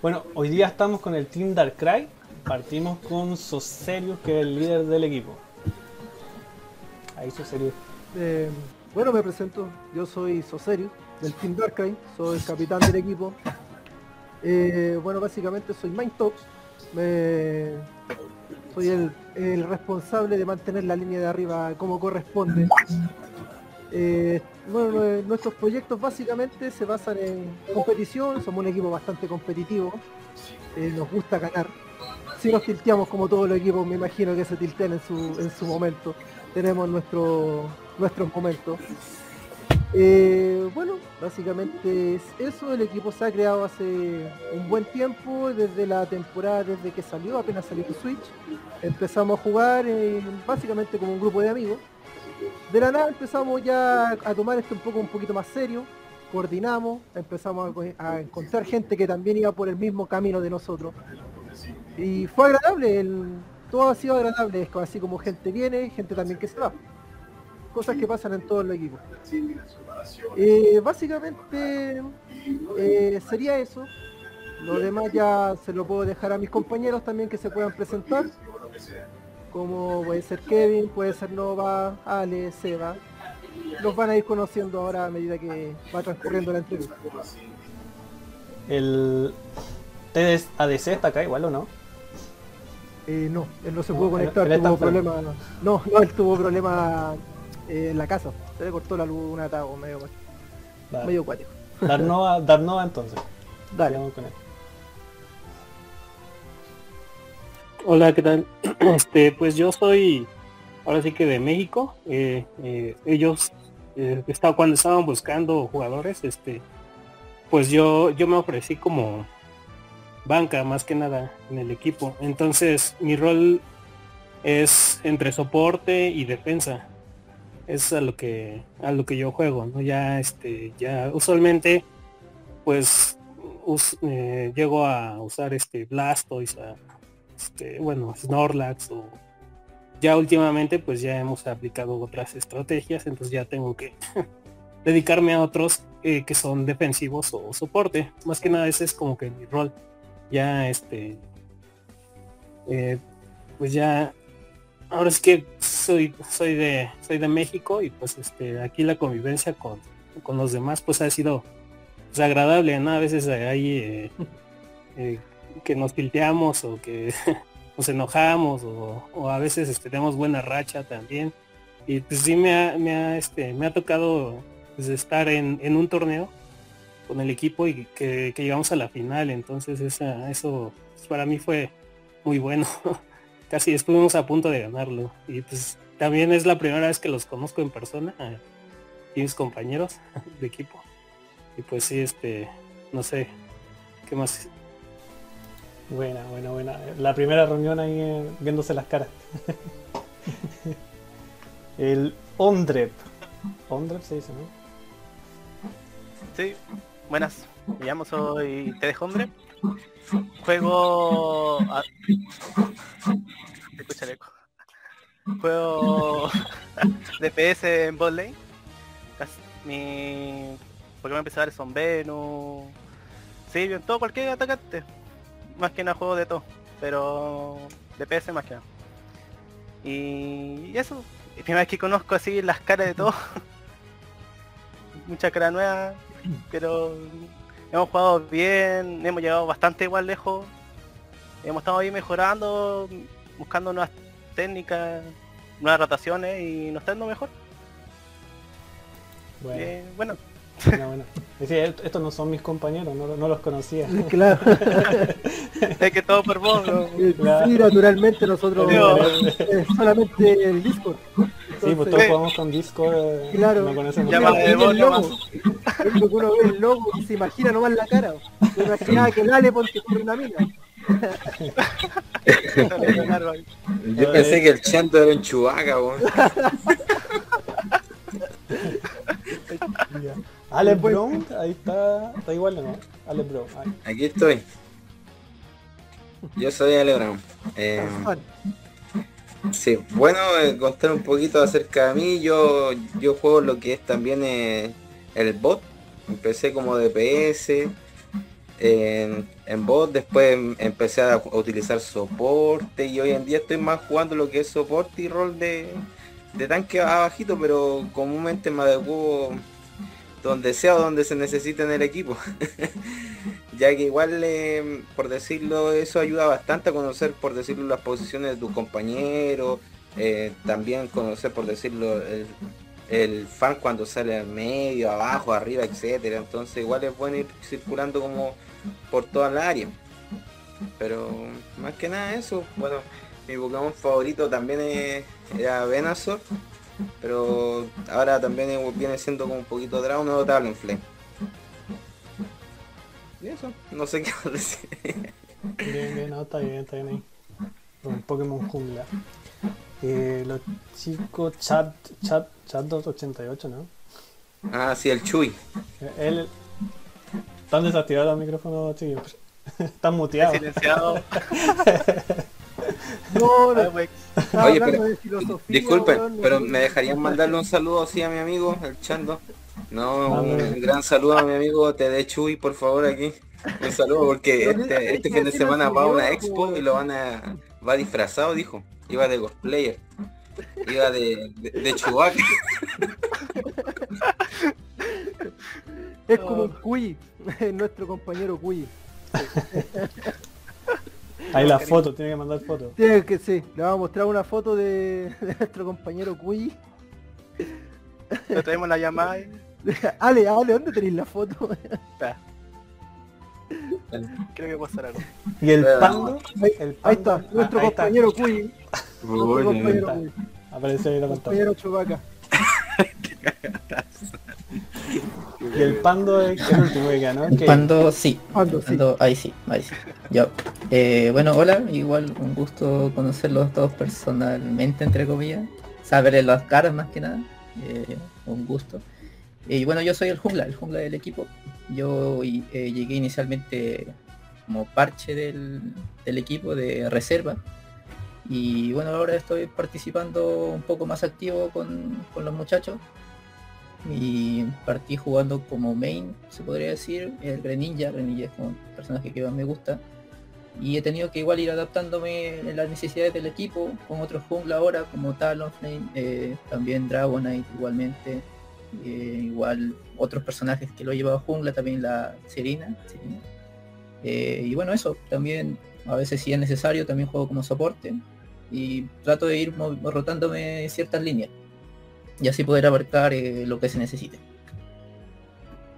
Bueno, hoy día estamos con el Team Darkrai. Partimos con Soserius, que es el líder del equipo. Ahí Soserius. Eh, bueno, me presento. Yo soy Soserius, del Team Darkrai. Soy el capitán del equipo. Eh, bueno, básicamente soy Mindtops. Me... Soy el responsable de mantener la línea de arriba como corresponde. Eh, nuestros proyectos básicamente se basan en competición, somos un equipo bastante competitivo, eh, nos gusta ganar. Si nos tilteamos como todos los equipos, me imagino que se tiltean en su, en su momento. Tenemos nuestro, nuestros momentos. Eh, bueno, básicamente es eso, el equipo se ha creado hace un buen tiempo, desde la temporada, desde que salió, apenas salió el Switch. Empezamos a jugar básicamente como un grupo de amigos de la nada empezamos ya a tomar esto un poco un poquito más serio, coordinamos, empezamos a, encontrar gente que también iba por el mismo camino de nosotros. Y fue agradable, todo ha sido agradable, así como gente viene, gente también que se va. Cosas que pasan en todos los equipos. Eh, básicamente eh, sería eso. Lo demás ya se lo puedo dejar a mis compañeros también que se puedan presentar como puede ser Kevin, puede ser Nova, Ale, Seba. Los van a ir conociendo ahora a medida que va transcurriendo la entrevista. El ADC está acá igual o no? Eh, no, él no se pudo conectar, él tuvo enfermo. problemas. No, no, él tuvo problemas eh, en la casa. Se le cortó la luz un atajo medio, medio cuático. Darnova, Darnova entonces. Dale. Sigamos con él. Hola, ¿qué tal? Este, pues yo soy ahora sí que de México. Eh, eh, ellos eh, cuando estaban buscando jugadores, este, pues yo yo me ofrecí como banca más que nada en el equipo. Entonces mi rol es entre soporte y defensa. Es a lo que a lo que yo juego, ¿no? Ya este ya usualmente pues eh, llego a usar este Blastoise, a, este, bueno, Snorlax o ya últimamente pues ya hemos aplicado otras estrategias, entonces ya tengo que dedicarme a otros eh, que son defensivos o soporte. Más que nada ese es como que mi rol. Ya este eh, pues ya ahora es que soy soy de soy de México y pues este aquí la convivencia con, con los demás pues ha sido pues, agradable, ¿no? A veces hay eh, que nos tilteamos o que nos enojamos o, a veces este, tenemos buena racha también. Y pues sí me ha, me ha, este, me ha tocado pues, estar en, en un torneo con el equipo y que, llegamos a la final. Entonces eso pues, para mí fue muy bueno. Casi estuvimos a punto de ganarlo. Y pues también es la primera vez que los conozco en persona y mis compañeros de equipo. Y pues sí, este, no sé, ¿qué más? Buena, buena, buena. La primera reunión ahí eh, viéndose las caras. el Ondrep. Ondrep se dice, ¿no? Sí, buenas. Me llamo, soy Te dejo hombre. Juego. a- Escucha el eco. Juego DPS en bot lane. Mi Pokémon empezar son Venus, Sylveon, todo cualquier atacante. Más que nada juego de todo. Pero DPS más que nada. Y eso. Es primera vez que conozco así las caras de todos. Mucha cara nueva pero hemos jugado bien, hemos llegado bastante igual lejos, hemos estado ahí mejorando, buscando nuevas técnicas, nuevas rotaciones y nos está yendo mejor. Bueno, Eh, bueno, buena, buena. Decía, "Est- estos no son mis compañeros, no, no los conocía. Claro. es que todo por vos, ¿no? Claro. Sí, naturalmente nosotros eh, solamente el Discord. Sí, pues Entonces, todos Sí. jugamos con Discord. eh, Claro. No conocemos Llama de voz el logo. nomás. Es lo que uno ve el logo y se imagina nomás la cara. Se imaginaba que el Ale porque corre una mina. Yo pensé que el chanto era un chubaca. Alex Buen- Brown, ahí está, está igual o no? Alex Brown. ahí. Aquí estoy. Yo soy Ale Brown. Eh, sí, bueno, eh, contar un poquito acerca de mí. Yo, yo juego lo que es también eh, el bot. Empecé como DPS. en, en bot, después em- empecé a utilizar soporte y hoy en día estoy más jugando lo que es soporte y rol de, de tanque abajito, pero comúnmente me adecuo donde sea o donde se necesite en el equipo. ya que igual, eh, por decirlo, eso ayuda bastante a conocer, por decirlo, las posiciones de tus compañeros, eh, también conocer, por decirlo, el, el fan cuando sale al medio, abajo, arriba, etcétera. Entonces igual es bueno ir circulando como por toda la área. Pero más que nada eso, bueno, mi Pokémon favorito también es- era Venusaur. Pero ahora también viene siendo como un poquito Dragon o Talonflame. Y eso, no sé qué más decir. Bien, bien, no, está bien, está bien ahí. Un Pokémon jungla. Eh, los chicos chat, chat, chat 288, ¿no? Ah, sí, el Chuy. Él. Están desactivados los micrófonos, chiquillos. Están muteados. Silenciado. No, no, Oye, pero- de Disculpen, weón, pero me dejarían mandarle un saludo así a mi amigo, el Chando. No, un gran saludo a mi amigo TD Chuy, por favor, aquí. Un saludo porque este, este fin de semana va a una expo y lo van a... va disfrazado, dijo. Iba de cosplayer. Iba de, de, de Chewbacca. Es como un Cuyi, nuestro compañero Cuyi. Ahí la foto, tiene que mandar foto. Tiene que sí, le vamos a mostrar una foto de, de nuestro compañero Cuyi. Le traemos la llamada y... Ale, Ale, ¿dónde tenéis la foto? Creo que puede ser algo. Y el pando, Ahí, el ahí pando, está, nuestro ah, ahí está. compañero Cuyi. Nuestro compañero está. Cuyi. Aparece ahí la pantalla. Compañero Chubaca. Y el pando es el Pando sí. Pando, sí. Pando, ahí sí, ahí sí. Yo. Eh, bueno, hola, igual un gusto conocerlos todos personalmente, entre comillas. Saberles las caras más que nada. eh, un gusto. Y bueno, yo soy el jungla, el jungla del equipo. Yo eh, llegué inicialmente como parche del, del equipo de reserva. Y bueno, ahora estoy participando un poco más activo con, con los muchachos. Y partí jugando como main, se podría decir, el Greninja, Greninja es el personaje que más me gusta. Y he tenido que igual ir adaptándome en las necesidades del equipo, con otros jungla ahora, como Talonflame, eh, también Dragonite igualmente, eh, igual otros personajes que lo he llevado jungla, también la Serena. Eh, y bueno, eso, también a veces si es necesario, también juego como soporte y trato de ir rotándome ciertas líneas y así poder abarcar eh, lo que se necesite.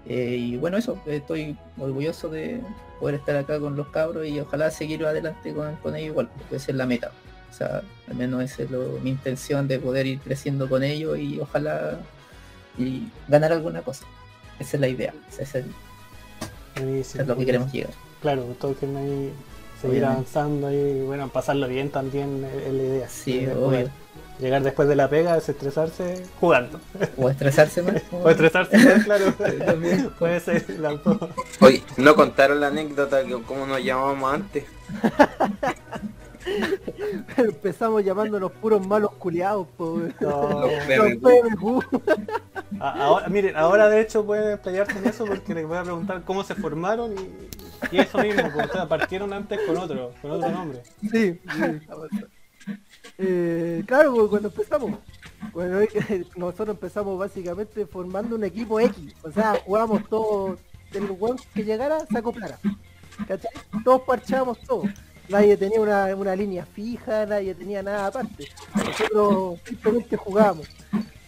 Eh, y bueno, eso, estoy orgulloso de poder estar acá con los cabros y ojalá seguir adelante con, con ellos igual, porque esa es la meta. O sea, al menos esa es lo- mi intención de poder ir creciendo con ellos y ojalá y ganar alguna cosa. Esa es la idea, esa es, el- lo que queremos llegar. Claro, todos quieren ahí seguir Obviamente. avanzando y bueno, pasarlo bien también es la idea. Sí, obvio. Llegar después de la pega, desestresarse jugando. O estresarse más. O estresarse más, claro. También. Puede ser las dos. Oye, no contaron la anécdota que cómo nos llamábamos antes. Empezamos llamándonos puros malos culiados, po. weón. No. Los PMQ. Ahora, miren, ahora de hecho pueden explayarse en eso porque les voy a preguntar cómo se formaron y, y eso mismo, porque ustedes partieron antes con otro, con otro nombre. Sí, sí. Eh, claro, cuando empezamos. Bueno, nosotros empezamos básicamente formando un equipo X. O sea, jugábamos todos, el weón que llegara se acoplara. ¿Cachai? Todos parchábamos todos. Nadie tenía una, una línea fija, nadie tenía nada aparte. Nosotros simplemente jugábamos.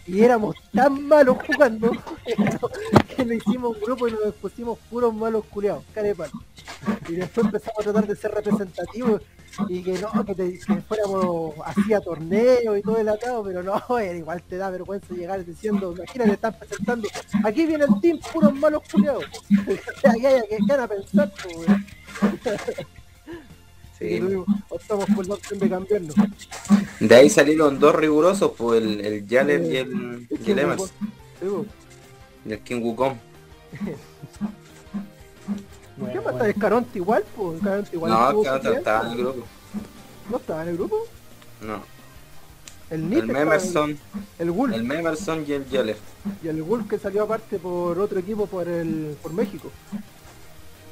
Y éramos tan malos jugando que nos hicimos un grupo y nos pusimos puros malos culiados, cara de palo. Y después empezamos a tratar de ser representativos y que no, que, te- que fuéramos así a torneos y todo el atado, pero no, igual te da vergüenza llegar diciendo, imagínate, están presentando, aquí viene el team, puros malos culiados. ¿Qué, hay- van a pensar? weón? Sí. Optamos por la opción de cambiarnos. De ahí salieron dos rigurosos, pues el, el Yaller y el, y el po. y el King Wukong. ¿Qué Bueno, pasa? bueno. ¿Es Caronte igual? Pues Caronte igual. No, que no estaba en el grupo. ¿No estaba en el grupo? No. El Nip El Memerson, el Wolf. el Memerson y el Yaller. Y el Wolf que salió aparte por otro equipo por el por México.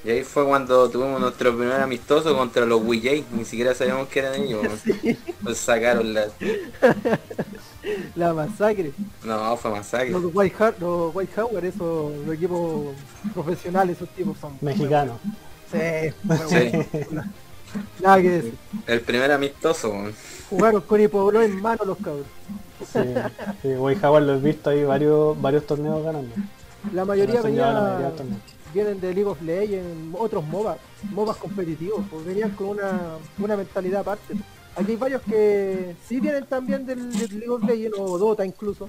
Y ahí fue cuando tuvimos nuestro primer amistoso contra los WJ, ni siquiera sabíamos que eran ellos. weón. Nos sacaron la... La masacre. No, fue masacre. Los White, Har- los White Howard, esos los equipos profesionales, esos tipos son Mexicano. Sí, Sí. Nada que decir. El primer amistoso. Jugaron con Hipoblo en mano los cabros. Sí, sí, Way Howard lo he visto ahí varios, varios torneos ganando. La mayoría la venía, vienen de League of Legends, otros MOBA, MOBAs competitivos, pues venían con una, una mentalidad aparte. Aquí hay varios que sí vienen también del, del League of Legends o Dota incluso,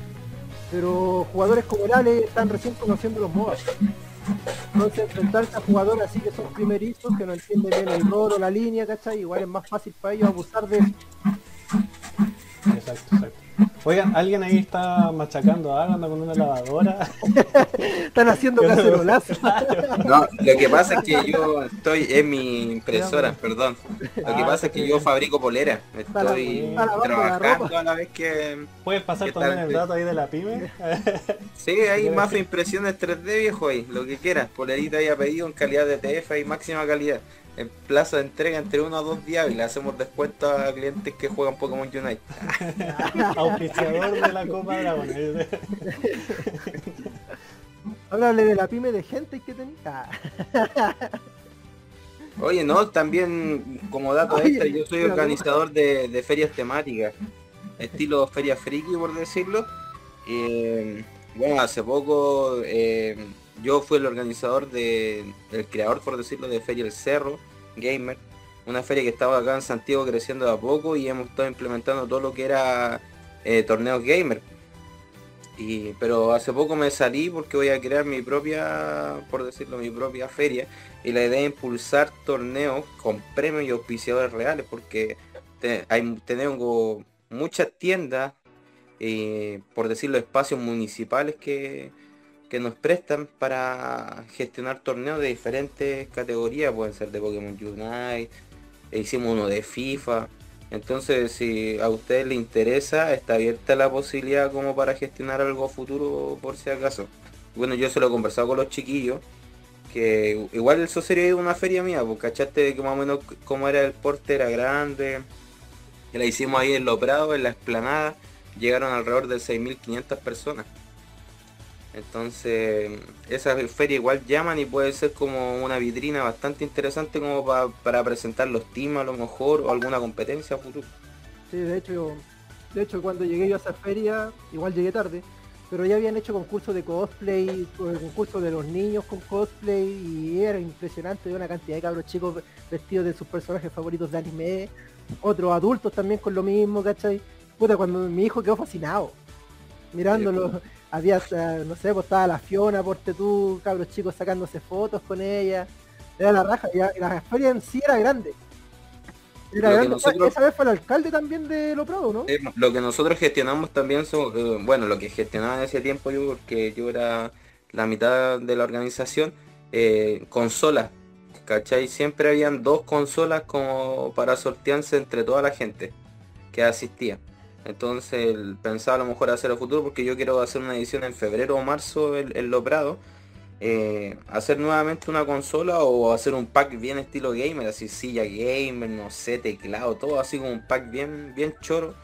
pero jugadores como Lale están recién conociendo los MOBA. Entonces enfrentarse a jugadores así que son primerizos, que no entienden bien el rol o la línea, ¿cachai? Igual es más fácil para ellos abusar de eso. Exacto, exacto. Oigan, alguien ahí está machacando algo, anda con una lavadora. Están haciendo cacerolazo. No, lo que pasa es que yo estoy, es mi impresora, perdón. Lo que Ah, pasa es que yo fabrico polera. Estoy la trabajando a la vez que... ¿Puedes pasar ¿Qué también el dato ahí de la pyme? Sí, hay más impresiones 3D viejo ahí, lo que quieras. Polerita ahí a pedido en calidad de TF y máxima calidad. En plazo de entrega entre uno a dos días y le hacemos descuento a clientes que juegan Pokémon Unite. Auspiciador de la Copa Dragón. Háblale de la pyme de gente que tenía. Ah. Oye, no, también como dato Oye, extra, yo soy organizador de, de ferias temáticas, estilo feria friki por decirlo. Eh, bueno, hace poco eh, yo fui el organizador de, el creador por decirlo de Feria El Cerro Gamer, una feria que estaba acá en Santiago creciendo de a poco y hemos estado implementando todo lo que era eh, torneos gamer. Y, pero hace poco me salí porque voy a crear mi propia, por decirlo, mi propia feria y la idea es impulsar torneos con premios y auspiciadores reales porque hay, tenemos muchas tiendas y por decirlo espacios municipales que, que nos prestan para gestionar torneos de diferentes categorías pueden ser de Pokémon Unite e hicimos uno de FIFA entonces si a ustedes les interesa está abierta la posibilidad como para gestionar algo futuro por si acaso bueno yo se lo he conversado con los chiquillos que igual el Socerio es una feria mía, pues cachaste que más o menos c- cómo era el porte, era grande. La hicimos ahí en Lo Prado, en la explanada. Llegaron alrededor de 6.500 personas. Entonces, esa feria igual llaman y puede ser como una vitrina bastante interesante como pa- para presentar los teams a lo mejor o alguna competencia a futuro. Sí, de hecho, de hecho cuando llegué yo a esa feria, igual llegué tarde, pero ya habían hecho concursos de cosplay, concursos de los niños con cosplay y era impresionante, había una cantidad de cabros chicos vestidos de sus personajes favoritos de anime, otros adultos también con lo mismo, ¿cachai? Puta, cuando mi hijo quedó fascinado, mirándolo, había, hasta, no sé, pues estaba la Fiona, porte tú, cabros chicos sacándose fotos con ella, era la raja, y la- y la feria en sí era grande. Era grande. nosotros- Esa vez fue el alcalde también de Lo Prado, ¿no? Eh, Lo que nosotros gestionamos también son, eh, bueno, lo que gestionaba en ese tiempo yo, porque yo era la mitad de la organización, eh, consolas, ¿cachai? Siempre habían dos consolas como para sortearse entre toda la gente que asistía. Entonces pensaba a lo mejor hacer a futuro porque yo quiero hacer una edición en febrero o marzo en, en Lo Prado. eh, hacer nuevamente una consola o hacer un pack bien estilo gamer, así silla gamer, no sé, teclado, todo así como un pack bien, bien choro.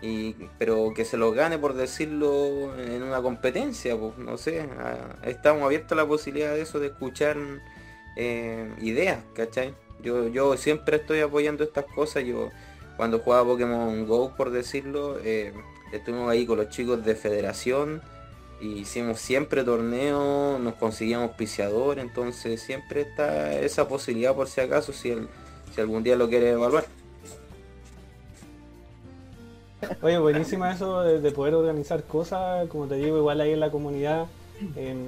Y, pero que se lo gane por decirlo en una competencia, pues no sé, estamos abiertos a la posibilidad de eso, de escuchar eh, ideas, ¿cachai? Yo, yo siempre estoy apoyando estas cosas, yo cuando jugaba Pokémon Go, por decirlo, eh, estuvimos ahí con los chicos de federación, y hicimos siempre torneos, nos conseguíamos auspiciador, entonces siempre está esa posibilidad por si acaso, si, algún día lo quiere evaluar. Oye, buenísima eso de, de poder organizar cosas, como te digo, igual ahí en la comunidad.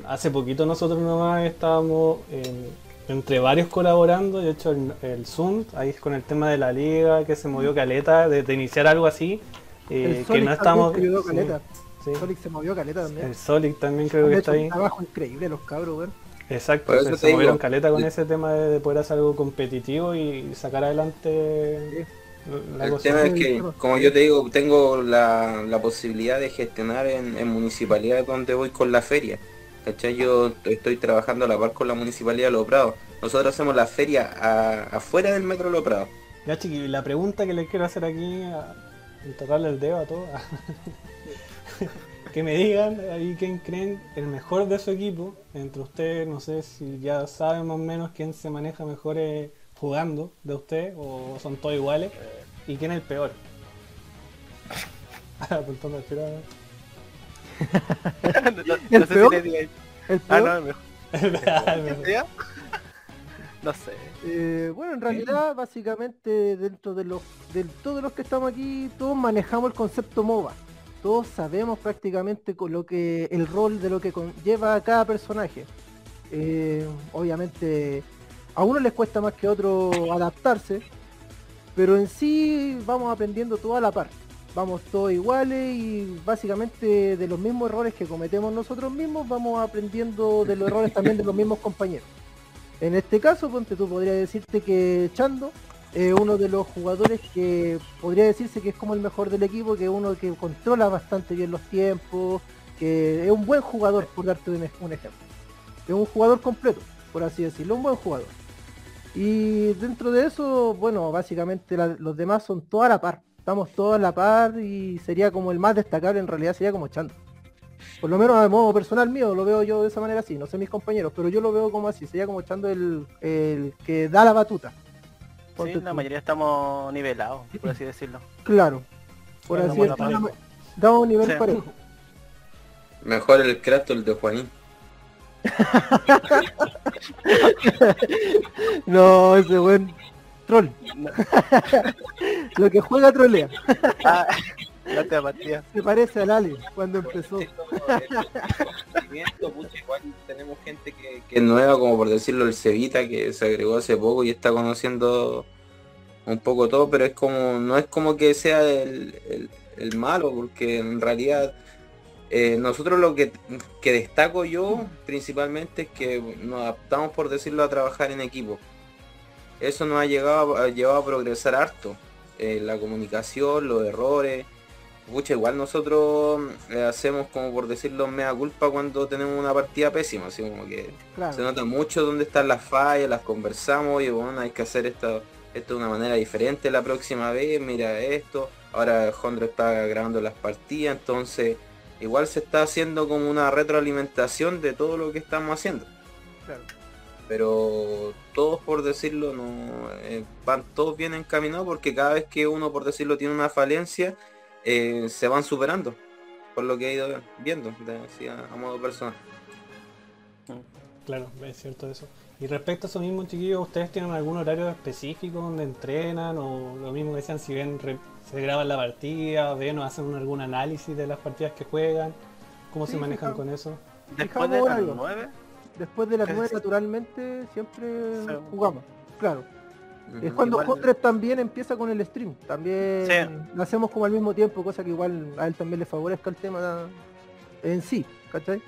hace poquito nosotros nomás estábamos en- entre varios colaborando, de hecho el, el Zoom, ahí con el tema de la liga, que se movió caleta, de, de iniciar algo así, eh, el que Sonic no estamos... se sí, caleta. sí. Sonic se movió caleta también. El Solic también creo que está un ahí. trabajo increíble los cabros, weón. Exacto, se, movieron caleta con ese tema de, de poder hacer algo competitivo y sacar adelante la El tema es Sí, que, como yo te digo, tengo la, la posibilidad de gestionar en, en municipalidades donde voy con la feria. ¿Cachai? Yo estoy trabajando a la par con la municipalidad de Los Prados. nosotros hacemos la feria afuera del Metro Lo Prado. Ya chiqui, la pregunta que les quiero hacer aquí, a, y tocarle el dedo a todos, que me digan ahí quién creen el mejor de su equipo, entre ustedes, no sé si ya saben más o menos quién se maneja mejor eh, jugando de ustedes, o son todos iguales, y quién es el peor. Apuntando al no, ¿El no sé peor? si le diga- El Ah, peor, no, el. No sé. eh, bueno, en realidad, básicamente, dentro de los, de todos los que estamos aquí, todos manejamos el concepto MOBA. Todos sabemos prácticamente con lo que el rol de lo que conlleva cada personaje. Eh, obviamente, a uno les cuesta más que a otro adaptarse, pero en sí vamos aprendiendo todo a la par. Vamos todos iguales y básicamente de los mismos errores que cometemos nosotros mismos vamos aprendiendo de los errores también de los mismos compañeros. En este caso, ponte tú, podría decirte que Chando es uno de los jugadores que podría decirse que es como el mejor del equipo, que es uno que controla bastante bien los tiempos, que es un buen jugador, por darte un, ej- un ejemplo. Es un jugador completo, por así decirlo, un buen jugador. Y dentro de eso, bueno, básicamente los demás son toda la par. Estamos todos a la par y sería como el más destacable en realidad sería como Chando. Por lo menos a modo personal mío lo veo yo de esa manera así, no sé mis compañeros, pero yo lo veo como así, sería como Chando el, el que da la batuta. Sí, la mayoría estamos nivelados, por así decirlo. Claro. Por así decirlo, damos un nivel Sí. parejo. Mejor el Kratos de Juanín. No, ese buen troll. No. Lo que juega trolea. Ah, la te. Se parece al Ale cuando empezó. igual tenemos gente que, que es nueva, como por decirlo, el Cevita, que se agregó hace poco y está conociendo un poco todo, pero es como, no es como que sea el, el- el malo, porque en realidad eh, nosotros lo que, que destaco yo principalmente es que nos adaptamos, por decirlo, a trabajar en equipo. Eso nos ha llegado a, ha llevado a progresar harto. Eh, la comunicación, los errores. Pucha, igual nosotros eh, hacemos como por decirlo mea culpa cuando tenemos una partida pésima, así como que se nota mucho dónde están las fallas, las conversamos y bueno, hay que hacer esto, esto de una manera diferente la próxima vez, mira esto, ahora Jondro está grabando las partidas, entonces igual se está haciendo como una retroalimentación de todo lo que estamos haciendo. Claro. Pero todos por decirlo no eh, van todos bien encaminados porque cada vez que uno por decirlo tiene una falencia eh, se van superando por lo que he ido viendo de- así a- a modo personal. Claro, es cierto eso. Y respecto a eso mismo, chiquillos, ¿ustedes tienen algún horario específico donde entrenan? O lo mismo que decían, si ven, re- se graban la partida, ven o hacen algún análisis de las partidas que juegan, ¿cómo Sí, se manejan fijamos. con eso? Después de las algo. 9, Después de las Casi. 9 naturalmente siempre Sí. jugamos. Claro. Es Ujú. cuando Jondres también empieza con el stream. También Sí. lo hacemos como al mismo tiempo, cosa que igual a él también le favorezca el tema en sí, ¿cachai?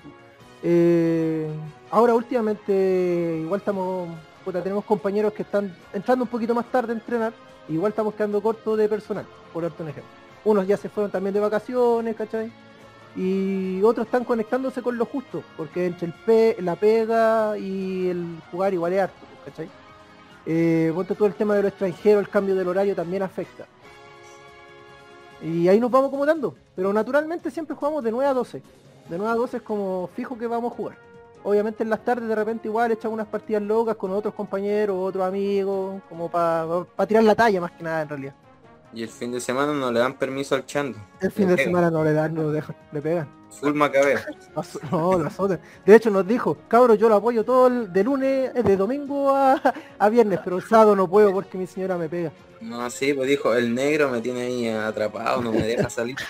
Eh, ahora últimamente igual estamos, puta, tenemos compañeros que están entrando un poquito más tarde a entrenar, igual estamos quedando cortos de personal, por darte un ejemplo. Unos ya se fueron también de vacaciones, ¿cachai? Y otros están conectándose con lo justo, porque entre el pe la pega y el jugar igual es harto, ¿cachai? Eh, todo el tema de lo extranjero, el cambio del horario también afecta. Y ahí nos vamos acomodando. Pero naturalmente siempre jugamos de 9 a 12. De 9 a 12 es como fijo que vamos a jugar. Obviamente en las tardes de repente igual echamos unas partidas locas con otros compañeros, otros amigos, como para tirar la talla más que nada en realidad. Y el fin de semana no le dan permiso al chando. El fin Le de pegan. semana no le dan, no lo dejan, le pegan. Full macabeo. No, lo azotan. De hecho nos dijo, cabros, yo lo apoyo todo el, de lunes, de domingo a, a viernes, pero el sábado no puedo porque mi señora me pega. No, sí, pues dijo, el negro me tiene ahí atrapado, no me deja salir.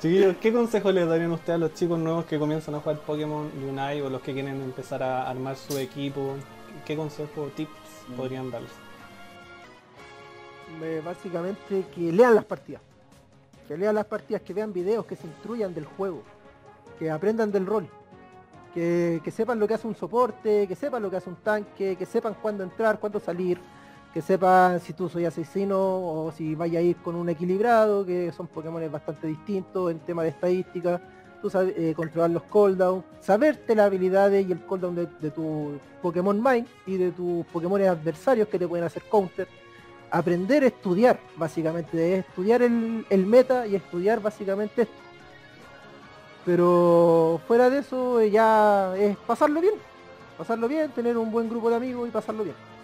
Chiquillos, ¿qué consejo les darían ustedes a los chicos nuevos que comienzan a jugar Pokémon Unite o los que quieren empezar a armar su equipo? ¿Qué consejo o podrían darles? Eh, básicamente que lean las partidas. Que lean las partidas, que vean videos, que se instruyan del juego, que aprendan del rol, que, que sepan lo que hace un soporte, que sepan lo que hace un tanque, que sepan cuándo entrar, cuándo salir, que sepan si tú soy asesino o si vaya a ir con un equilibrado, que son Pokémon bastante distintos en tema de estadística. Tú sabes eh, controlar los cooldowns, saberte las habilidades y el cooldown de, tu Pokémon Mind y de tus Pokémon adversarios que te pueden hacer counter. Aprender a estudiar, básicamente, es estudiar el, el meta y estudiar básicamente esto. Pero fuera de eso eh, ya es pasarlo bien. Pasarlo bien, tener un buen grupo de amigos y pasarlo bien.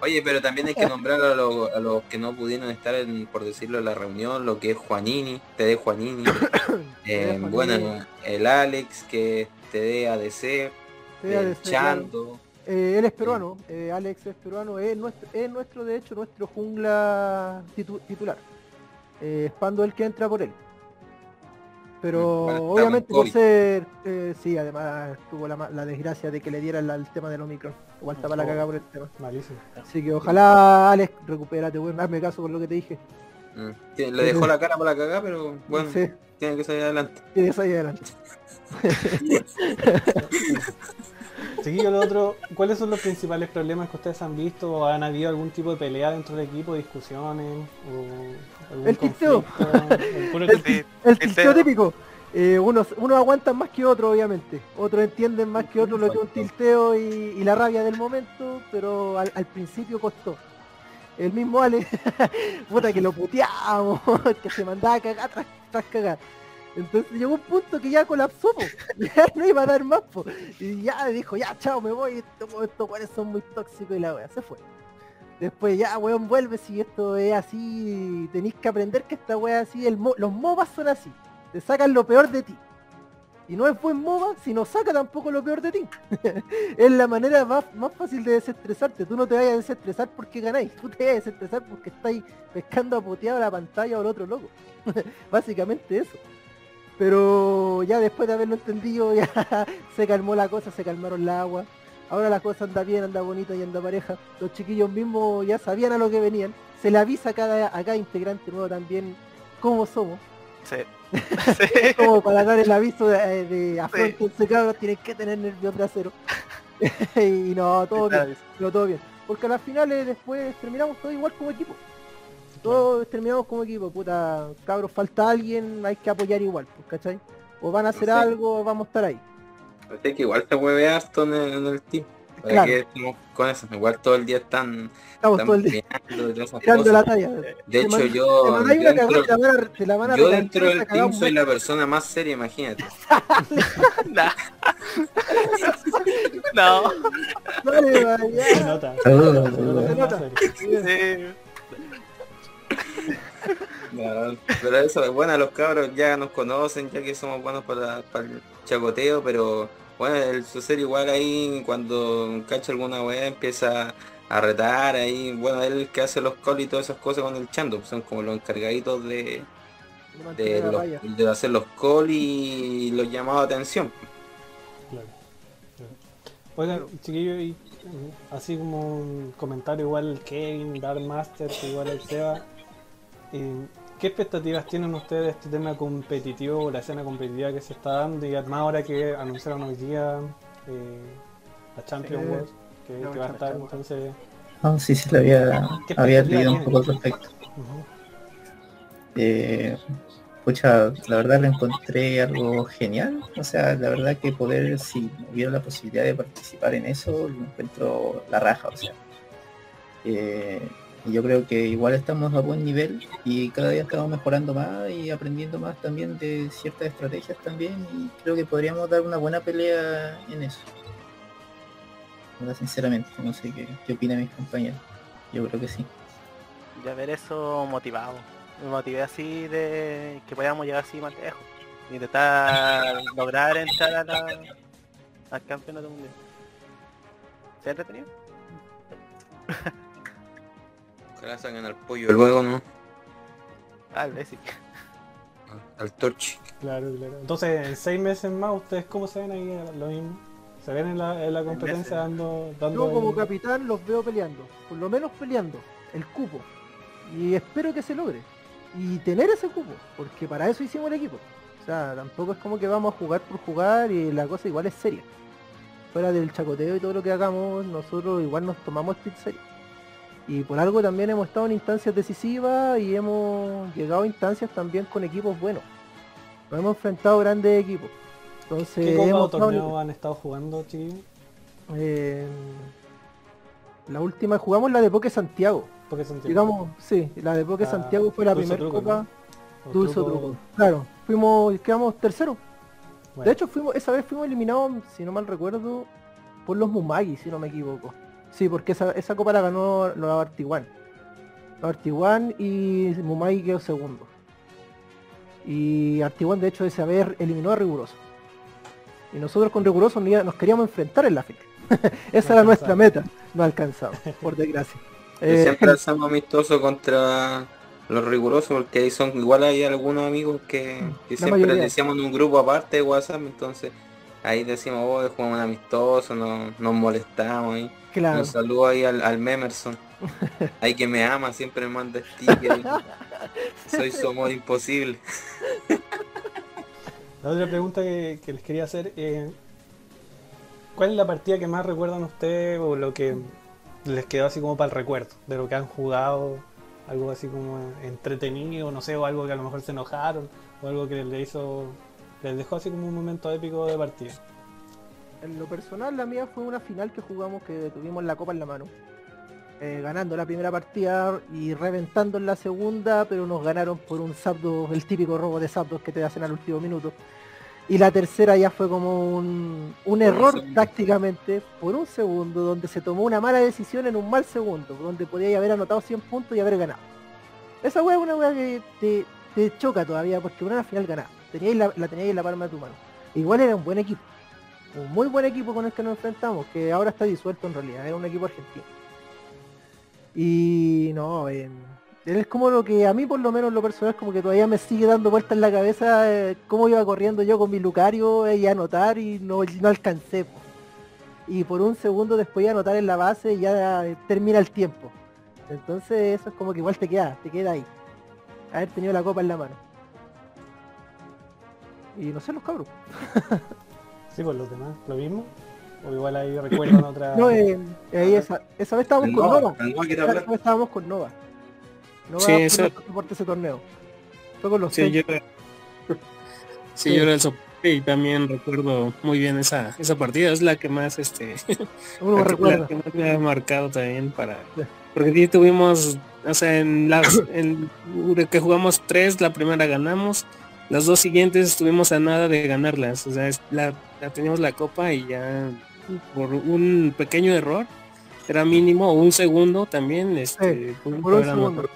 Oye, pero también hay que nombrar a, los- a los que no pudieron estar, en, por decirlo, en la reunión, lo que es Juanini, TD Juanini, eh, Juanini. bueno, el Alex, que es TD ADC, el ser, Chando, Eh, él es peruano, eh, Alex es peruano, es nuestro, es nuestro de hecho nuestro jungla titu- titular. Es Pando el que entra por él. Pero Mm, bueno, está obviamente por ser, sí, además tuvo la, desgracia de que le dieran la- el tema del Omicron. Igual estaba la Oh. cagada por el tema. Malísimo. Así que ojalá Alex recupérate, weón, hazme caso por lo que te dije. mm, que le dejó la cara para la cagada, pero bueno, Sí, tiene que salir adelante. tienes ahí adelante. Chiquillo, lo otro, ¿cuáles son los principales problemas que ustedes han visto? ¿O ¿Han habido algún tipo de pelea dentro del equipo, discusiones? O algún El conflicto? El puro El- El Este- tilteo típico. Eh, unos, unos aguantan más que otros, obviamente. Otros entienden más que otros lo que un tilteo y, y la rabia del momento, pero al, al principio costó. El mismo Ale, puta que lo puteábamos, que se mandaba a cagar tras, tras cagar. Entonces llegó un punto que ya colapsó, po. ya no iba a dar más, po. y ya dijo, ya chao, me voy, estos, estos weones son muy tóxicos y la wea, se fue. Después ya, weón, vuelve si esto es así, tenéis que aprender que esta wea es así, el mo- los MOBAs son así, te sacan lo peor de ti. Y no es buen MOBA si no saca tampoco lo peor de ti. es la manera más, más fácil de desestresarte. Tú no te vayas a desestresar porque ganáis, tú te vas a desestresar porque estáis pescando a puteado la pantalla o el otro loco. Básicamente eso. Pero ya después de haberlo entendido, ya se calmó la cosa, se calmaron la agua. Ahora la cosa anda bien, anda bonita y anda pareja. Los chiquillos mismos ya sabían a lo que venían. Se le avisa cada, a cada integrante nuevo también cómo somos. Sí. Sí. Como para dar el aviso de, de afrontense cabros, tienen que tener nervios de acero. y no, todo bien, no, todo bien. Porque a las finales después terminamos todos igual como equipo. Todos terminamos como equipo, puta, cabros, falta alguien, hay que apoyar igual, pues, ¿cachai? O van a hacer Sí. algo, vamos a estar ahí. Parece que igual se mueve harto en el, en el team. Para Claro. que con eso. Igual todo el día están, Estamos están todo el día tirando la talla. De hecho, man- yo, dentro, cagada, la van a, yo dentro del cagamos team soy la persona más seria, imagínate. No. Dale, vaya. Se nota. Saludos, Se saludos. nota. Sí. No, pero eso, bueno, los cabros ya nos conocen, ya que somos buenos para, para el chacoteo, pero bueno, el suceder igual ahí cuando cacha alguna weá empieza a retar ahí, bueno, él es el que hace los calls y todas esas cosas con el chando, son como los encargaditos de, De los- hacer los calls y los llamados de atención. Claro. claro. Oigan, chiquillo, y mm, así como un comentario igual el Kevin, Dark Master, igual el Seba. eh, ¿Qué expectativas tienen ustedes de este tema competitivo, la escena competitiva que se está dando y además ahora que anunciaron hoy día eh, la Champion Sí. World que, que va a estar Champions. entonces Ah, sí, sí, lo había, ¿Qué había leído un poco al respecto. Eh, pucha, la verdad lo encontré algo genial. O sea, la verdad que poder, si hubiera la posibilidad de participar en eso, lo encuentro la raja, o sea. Eh, yo creo que igual estamos a buen nivel y cada día estamos mejorando más y aprendiendo más también de ciertas estrategias también y creo que podríamos dar una buena pelea en eso. Ahora, sinceramente, no sé qué, qué opinan mis compañeros. Yo creo que sí. Ya ver eso motivado. Me motivé así de que podamos llegar así más lejos. Intentar lograr entrar a la, al campeonato mundial. ¿Se ha entretenido? Ojalá salgan al pollo luego, ¿no? Tal vez sí. Al torche. Claro, claro. Entonces, en seis meses más, ¿ustedes cómo se ven ahí lo mismo? ¿Se ven en la, en la competencia dando, dando Yo como el- capitán los veo peleando, por lo menos peleando, el cupo. Y espero que se logre. Y tener ese cupo, porque para eso hicimos el equipo. O sea, tampoco es como que vamos a jugar por jugar y la cosa igual es seria. Fuera del chacoteo y todo lo que hagamos, nosotros igual nos tomamos esto en serio. Y por algo también hemos estado en instancias decisivas y hemos llegado a instancias también con equipos buenos. Nos hemos enfrentado grandes equipos. Entonces, ¿Qué hemos torneo han estado jugando, chiquillos? eh, la última jugamos la de Poke Santiago. Porque Santiago. Digamos, sí, la de Poke Ah, Santiago fue la primera copa. ¿no? Dulce truco- truco. Claro, fuimos, quedamos tercero. bueno. De hecho, fuimos, esa vez fuimos eliminados, si no mal recuerdo, por los Mumagi, si no me equivoco. Sí, porque esa, esa copa la ganó los Artiguan. Artiguan y Mumagi quedó segundo. Y Artiguan de hecho esa vez eliminó a Riguroso. Y nosotros con Riguroso nos queríamos enfrentar en la final. esa No era nuestra meta. No alcanzamos, por desgracia. Eh, siempre hacemos amistosos contra los rigurosos porque ahí son igual hay algunos amigos que, que La siempre decíamos en un grupo aparte de WhatsApp, entonces ahí decimos, oh, jugamos un amistoso, no- nos molestamos ahí. claro. Un saludo ahí al, al Memerson. Hay que me ama, siempre me manda stickers. Soy su amor imposible. La otra pregunta que, que les quería hacer eh, ¿Cuál es la partida que más recuerdan ustedes o lo que les quedó así como para el recuerdo? De lo que han jugado, algo así como entretenido, no sé, o algo que a lo mejor se enojaron, o algo que les hizo, les dejó así como un momento épico de partida. En lo personal, la mía fue una final que jugamos que tuvimos la copa en la mano. Eh, ganando la primera partida y reventando en la segunda, pero nos ganaron por un Zapdos, el típico robo de Zapdos que te hacen al último minuto. Y la tercera ya fue como un, un error segundo. tácticamente por un segundo, donde se tomó una mala decisión en un mal segundo, donde podía haber anotado 100 puntos y haber ganado. Esa weá es una weá que te, te choca todavía porque una final ganada. Teníais la, la teníais en la palma de tu mano. Igual era un buen equipo un muy buen equipo con el que nos enfrentamos, que ahora está disuelto en realidad, era un equipo argentino. Y no, eh, es como lo que a mí por lo menos lo personal como que todavía me sigue dando vueltas en la cabeza eh, cómo iba corriendo yo con mi Lucario eh, y anotar y no, no alcancé. Y por un segundo después de anotar en la base y ya eh, termina el tiempo. Entonces eso es como que igual te queda, te queda ahí. Haber tenido la copa en la mano. Y no sé los cabros. Sí, pues los demás, lo mismo. O igual ahí recuerdan otra. No, eh, ahí esa, esa vez estábamos con No, Nova. Esa vez estábamos con Nova. Nova Sí, eso- soporte ese torneo. Fue con los Sí, seis. yo sí, Sí. yo era el soporte y también recuerdo muy bien esa, esa partida. Es la que más este Uno me la que- recuerda. que más me ha marcado también para. Porque sí tuvimos, o sea, en las en que jugamos tres, la primera ganamos, las dos siguientes estuvimos a nada de ganarlas. O sea, es- la, la teníamos la copa y ya por un pequeño error, era mínimo, un segundo también, este, Por un segundo.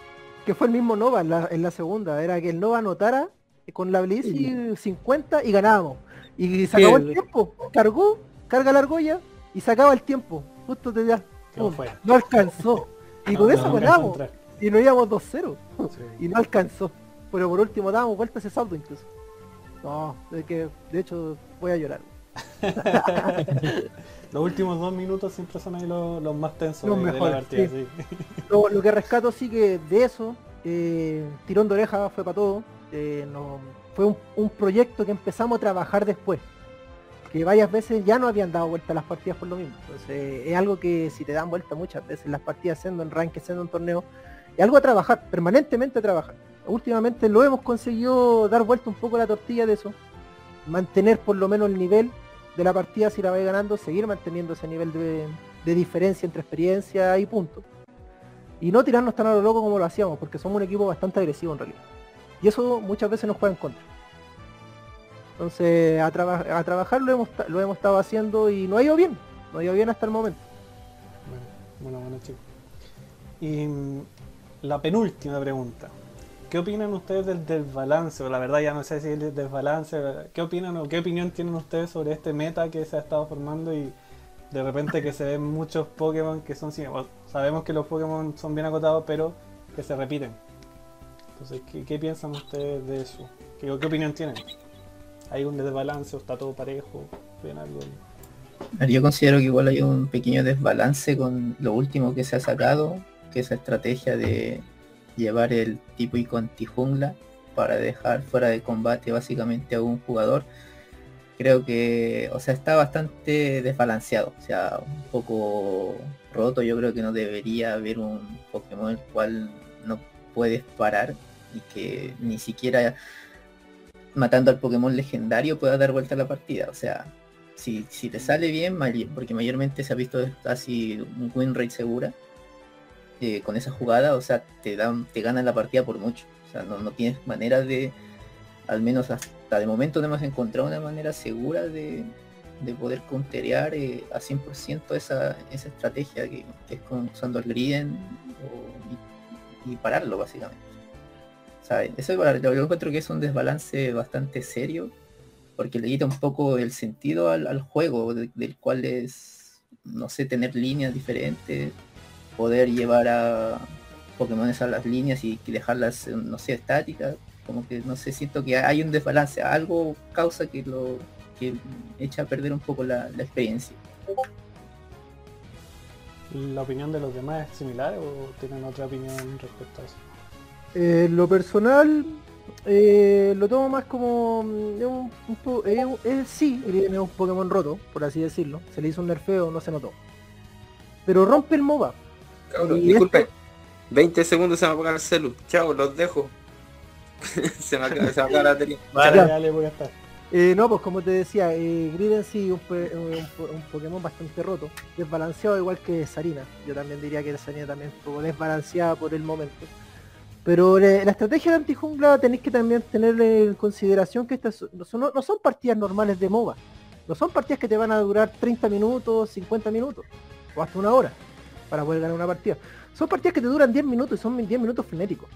Que fue el mismo Nova en la, en la segunda. Era que el Nova anotara con la Blizzy 50 y ganábamos. Y se acabó el tiempo. Cargó, carga la argolla y se acaba el tiempo. Justo te da. No alcanzó. Y No, con no eso a ganamos. Y nos íbamos 2-0. Sí. y no alcanzó. Pero por último dábamos vuelta ese saldo incluso. No, de que de hecho voy a llorar. Los últimos dos minutos siempre son ahí los, los más tensos Los de, de mejores, la partida, sí. sí. Lo, lo que rescato sí que de eso, eh, tirón de oreja fue para todo. eh, no- fue un, un proyecto que empezamos a trabajar después. Que varias veces ya no habían dado vuelta las partidas por lo mismo. Entonces es algo que si te dan vuelta muchas veces las partidas siendo en ranking, siendo en torneo, es algo a trabajar, permanentemente a trabajar. Últimamente lo hemos conseguido dar vuelta un poco la tortilla de eso. Mantener por lo menos el nivel de la partida si la vais ganando, seguir manteniendo ese nivel de, diferencia entre experiencia y puntos y no tirarnos tan a lo loco como lo hacíamos, porque somos un equipo bastante agresivo en realidad. Y eso muchas veces nos juega en contra. Entonces, a, traba- a trabajar lo hemos, lo hemos estado haciendo y no ha ido bien. No ha ido bien hasta el momento. Bueno, bueno, bueno, chicos. Y mm, la penúltima pregunta. ¿Qué opinan ustedes del desbalance? La verdad ya no sé si el desbalance. ¿Qué opinan o qué opinión tienen ustedes sobre este meta que se ha estado formando y de repente que se ven muchos Pokémon que son sabemos que los Pokémon son bien acotados, pero que se repiten. Entonces, ¿qué, piensan ustedes de eso? ¿Qué, opinión tienen? ¿Hay un desbalance o está todo parejo? ¿Ven algo? Yo considero que igual hay un pequeño desbalance con lo último que se ha sacado, que es la estrategia de llevar el tipo y jungla para dejar fuera de combate básicamente a un jugador. Creo que, o sea, está bastante desbalanceado, o sea, un poco roto. Yo creo que no debería haber un Pokémon el cual no puedes parar y que ni siquiera matando al Pokémon legendario puedas dar vuelta a la partida. O sea, si, si te sale bien, porque mayormente se ha visto casi un win rate segura eh, con esa jugada, o sea, te dan, te ganan la partida por mucho. O sea, no, no tienes manera de, al menos hasta de momento no hemos encontrado una manera segura de, de poder counterear eh, a 100% esa, esa estrategia que, es con, usando el Griden y, pararlo básicamente. O sea, eso yo yo encuentro que es un desbalance bastante serio porque le quita un poco el sentido al, juego de- del cual es, no sé, tener líneas diferentes, poder llevar a Pokémones a las líneas y dejarlas, eh, no sé, estáticas. Como que, no sé, siento que hay un desbalance, algo causa que lo que echa a perder un poco la, la experiencia. ¿La opinión de los demás es similar o tienen otra opinión respecto a eso? Eh, lo personal eh, lo tomo más como mm, es un, un po- es un- es- sí, es un Pokémon roto, por así decirlo. Se le hizo un nerfeo, no se notó. Pero rompe el MOBA. Cabrón, Y disculpe. 20 segundos se me apaga el celu. Chao, los dejo. se me acaba, se me acaba la batería. Vale, Ya. ya le voy a estar. Eh, no, pues como te decía, eh, Griden sí un, pe- un, po- un Pokémon bastante roto, desbalanceado igual que Sarina. Yo también diría que Sarina también es un poco desbalanceada por el momento. Pero eh, la estrategia de antijungla tenéis que también tener en consideración que estas no son, no son partidas normales de MOBA. No son partidas que te van a durar 30 minutos, 50 minutos o hasta una hora para poder ganar una partida. Son partidas que te duran 10 minutos y son 10 minutos frenéticos.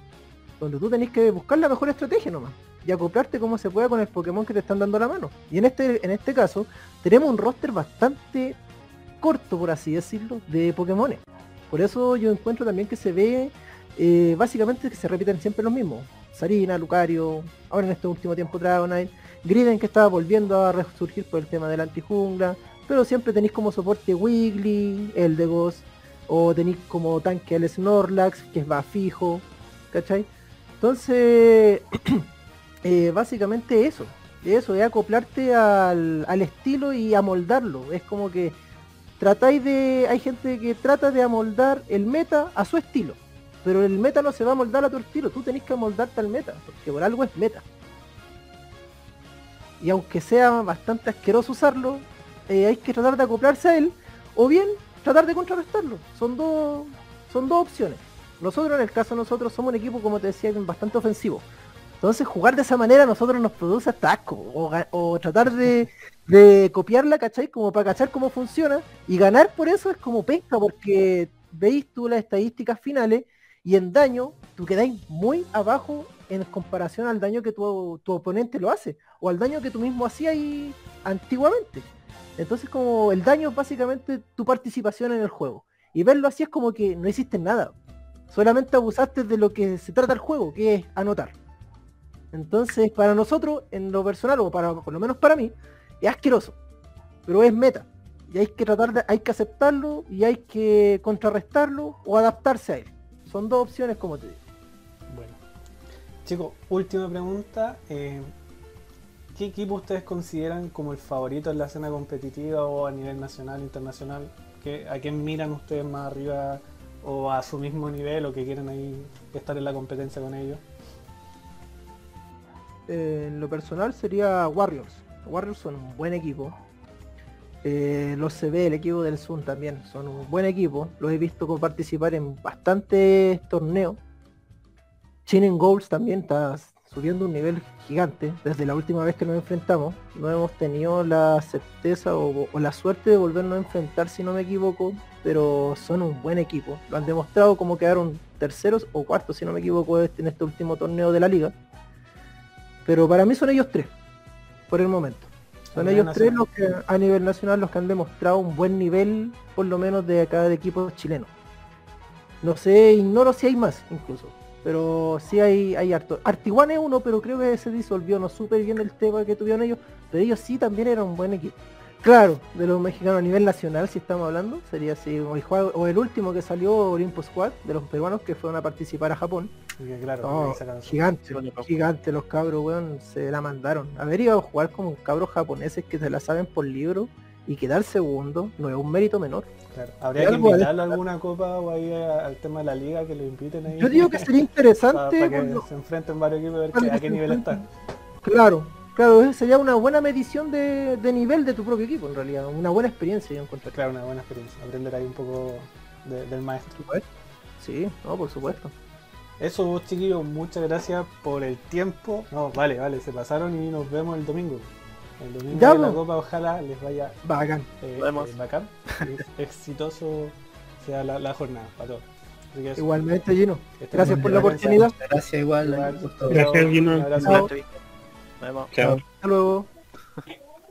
Donde tú tenés que buscar la mejor estrategia nomás y acoplarte como se pueda con el Pokémon que te están dando la mano. Y en este, en este caso, tenemos un roster bastante corto, por así decirlo, de Pokémon. Por eso yo encuentro también que se ve, eh, básicamente que se repiten siempre los mismos. Sarina, Lucario, ahora en este último tiempo Dragonite, Griden que estaba volviendo a resurgir por el tema de la antijungla, pero siempre tenéis como soporte Wiggly, Eldegos, o tenéis como tanque al Snorlax, que va fijo, ¿cachai? Entonces, eh, básicamente eso. Eso, es acoplarte al, al estilo y amoldarlo. Es como que tratáis de. Hay gente que trata de amoldar el meta a su estilo. Pero el meta no se va a amoldar a tu estilo. Tú tenés que amoldarte al meta. Porque por algo es meta. Y aunque sea bastante asqueroso usarlo, eh, hay que tratar de acoplarse a él. O bien tratar de contrarrestarlo. Son dos. Son dos opciones. Nosotros en el caso de nosotros somos un equipo, como te decía, bastante ofensivo. Entonces jugar de esa manera a nosotros nos produce hasta. O, o tratar de, de copiarla, ¿cachai? Como para cachar cómo funciona. Y ganar por eso es como pesca, porque veis tú las estadísticas finales y en daño tú quedáis muy abajo en comparación al daño que tu, tu oponente lo hace. O al daño que tú mismo hacías antiguamente. Entonces como el daño es básicamente tu participación en el juego. Y verlo así es como que no hiciste nada. Solamente abusaste de lo que se trata el juego, que es anotar. Entonces, para nosotros, en lo personal, o para por lo menos para mí, es asqueroso. Pero es meta. Y hay que tratar de, hay que aceptarlo y hay que contrarrestarlo o adaptarse a él. Son dos opciones como te digo. Bueno. Chicos, última pregunta. eh, ¿Qué equipo ustedes consideran como el favorito en la escena competitiva o a nivel nacional, internacional? ¿Qué- ¿A quién miran ustedes más arriba o a su mismo nivel o que quieren ahí estar en la competencia con ellos? Eh, en lo personal sería Warriors. Warriors son un buen equipo. Eh, los CB, el equipo del Zoom también, son un buen equipo. Los he visto participar en bastantes torneos. Chinen Goals también está subiendo un nivel gigante. Desde la última vez que nos enfrentamos, no hemos tenido la certeza o, o la suerte de volvernos a enfrentar, si no me equivoco, pero son un buen equipo. Lo han demostrado como quedaron terceros o cuartos, si no me equivoco, en este último torneo de la liga. Pero para mí son ellos tres, por el momento. Son ellos tres los que a nivel nacional los que han demostrado un buen nivel, por lo menos de acá de equipos chilenos. No sé, ignoro si hay más incluso. Pero sí hay, hay harto. Artiguan es uno, pero creo que se disolvió. No supe bien el tema que tuvieron ellos. Pero ellos sí también eran un buen equipo. Claro, de los mexicanos a nivel nacional, si estamos hablando, sería así. O el, juego- o el último que salió, Olympus Squad, de los peruanos que fueron a participar a Japón. Que, claro, gigante, gigante los cabros, weón, se la mandaron. Haber ido a jugar como cabros japoneses que se la saben por libro y quedar segundo no es un mérito menor. claro. Habría que invitarlo a alguna copa o ahí a- al tema de la liga, que lo inviten ahí. Yo digo que sería para, interesante que por lo- se enfrenten varios equipos ver para que- que a qué nivel están. Claro, claro, sería una buena medición de, de nivel de tu propio equipo, en realidad. Una buena experiencia, yo encuentro. Claro, una buena experiencia. Aprender ahí un poco de- del maestro. Sí, no, por supuesto. Eso, chiquillos, muchas gracias por el tiempo. No, vale, vale, se pasaron y nos vemos el domingo. El domingo Ya, de la copa, ojalá les vaya Bacán. eh, eh, bacán. exitoso sea la, la jornada para todos. Eso, Igualmente, Gino. estén Gracias por la oportunidad. Gracias igual. Gracias, Gino. Un abrazo. Chao. Nos vemos. Chao. Hasta luego.